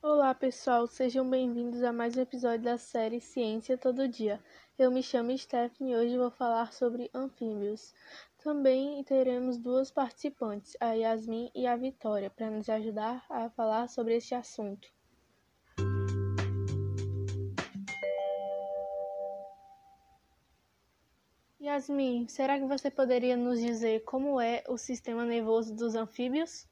Olá pessoal, sejam bem-vindos a mais um episódio da série Ciência Todo Dia. Eu me chamo Stephanie e hoje vou falar sobre anfíbios. Também teremos duas participantes, a Yasmin e a Vitória, para nos ajudar a falar sobre este assunto. Yasmin, será que você poderia nos dizer como é o sistema nervoso dos anfíbios?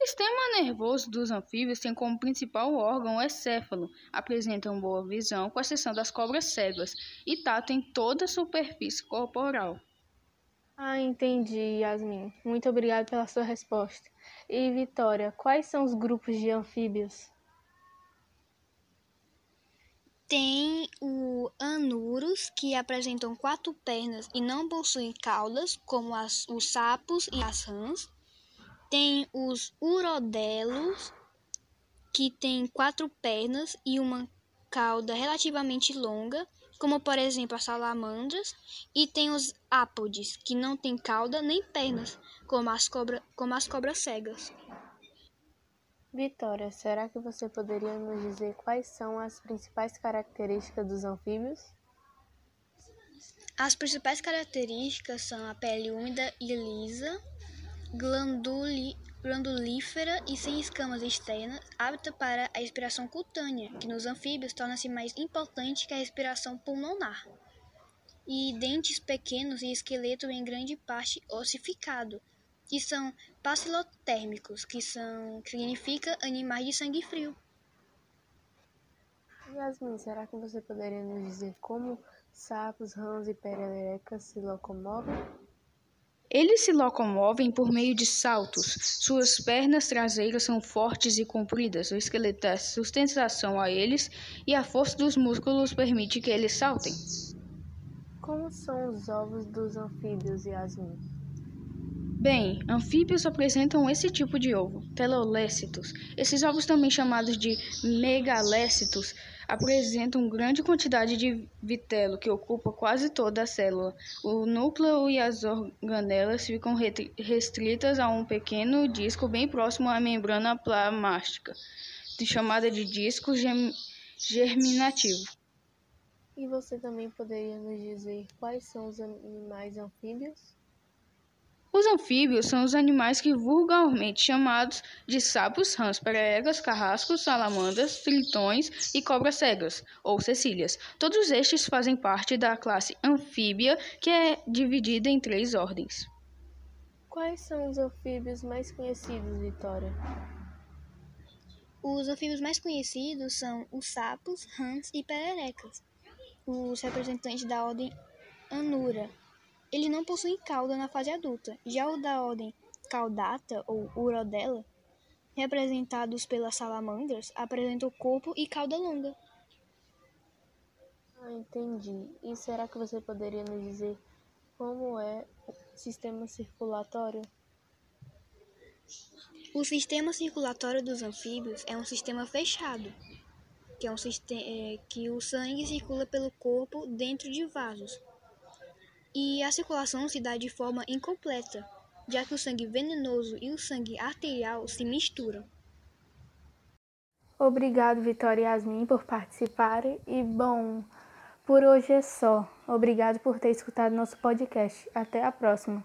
O sistema nervoso dos anfíbios tem como principal órgão o encéfalo, apresentam boa visão, com exceção das cobras cegas, e tato em toda a superfície corporal. Ah, entendi, Yasmin. Muito obrigada pela sua resposta. E Vitória, quais são os grupos de anfíbios? Tem o anuros, que apresentam quatro pernas e não possuem caudas, como as, os sapos e as rãs. Tem os urodelos, que têm quatro pernas e uma cauda relativamente longa, como por exemplo as salamandras, e tem os ápodes, que não têm cauda nem pernas, como as, cobra, como as cobras cegas. Vitória, será que você poderia nos dizer quais são as principais características dos anfíbios? As principais características são a pele úmida e lisa, glanduli, glandulífera e sem escamas externas, apta para a respiração cutânea, que nos anfíbios torna-se mais importante que a respiração pulmonar. E dentes pequenos e esqueleto em grande parte ossificado, que são pacilotérmicos, que são que significa animais de sangue frio. Yasmin, será que você poderia nos dizer como sapos, rãs e pererecas se locomovem? Eles se locomovem por meio de saltos. Suas pernas traseiras são fortes e compridas. O esqueleto dá sustentação a eles e a força dos músculos permite que eles saltem. Como são os ovos dos anfíbios, Yasmin? Bem, anfíbios apresentam esse tipo de ovo, telolécitos. Esses ovos, também chamados de megalécitos, apresentam grande quantidade de vitelo que ocupa quase toda a célula. O núcleo e as organelas ficam restritas a um pequeno disco bem próximo à membrana plasmática, chamada de disco germinativo. E você também poderia nos dizer quais são os animais anfíbios? Os anfíbios são os animais que vulgarmente chamados de sapos, rãs, pererecas, carrascos, salamandras, tritões e cobras cegas, ou cecílias. Todos estes fazem parte da classe anfíbia, que é dividida em três ordens. Quais são os anfíbios mais conhecidos, Vitória? Os anfíbios mais conhecidos são os sapos, rãs e pererecas, os representantes da ordem Anura eles não possuem cauda na fase adulta. Já o da ordem Caudata ou Urodela, representados pelas salamandras, apresentam corpo e cauda longa. Ah, entendi. E será que você poderia nos dizer como é o sistema circulatório? O sistema circulatório dos anfíbios é um sistema fechado, que é um sistema é, que o sangue circula pelo corpo dentro de vasos e a circulação se dá de forma incompleta, já que o sangue venenoso e o sangue arterial se misturam. Obrigado, Vitória e Yasmin, por participarem. E, bom, por hoje é só. Obrigado por ter escutado nosso podcast. Até a próxima.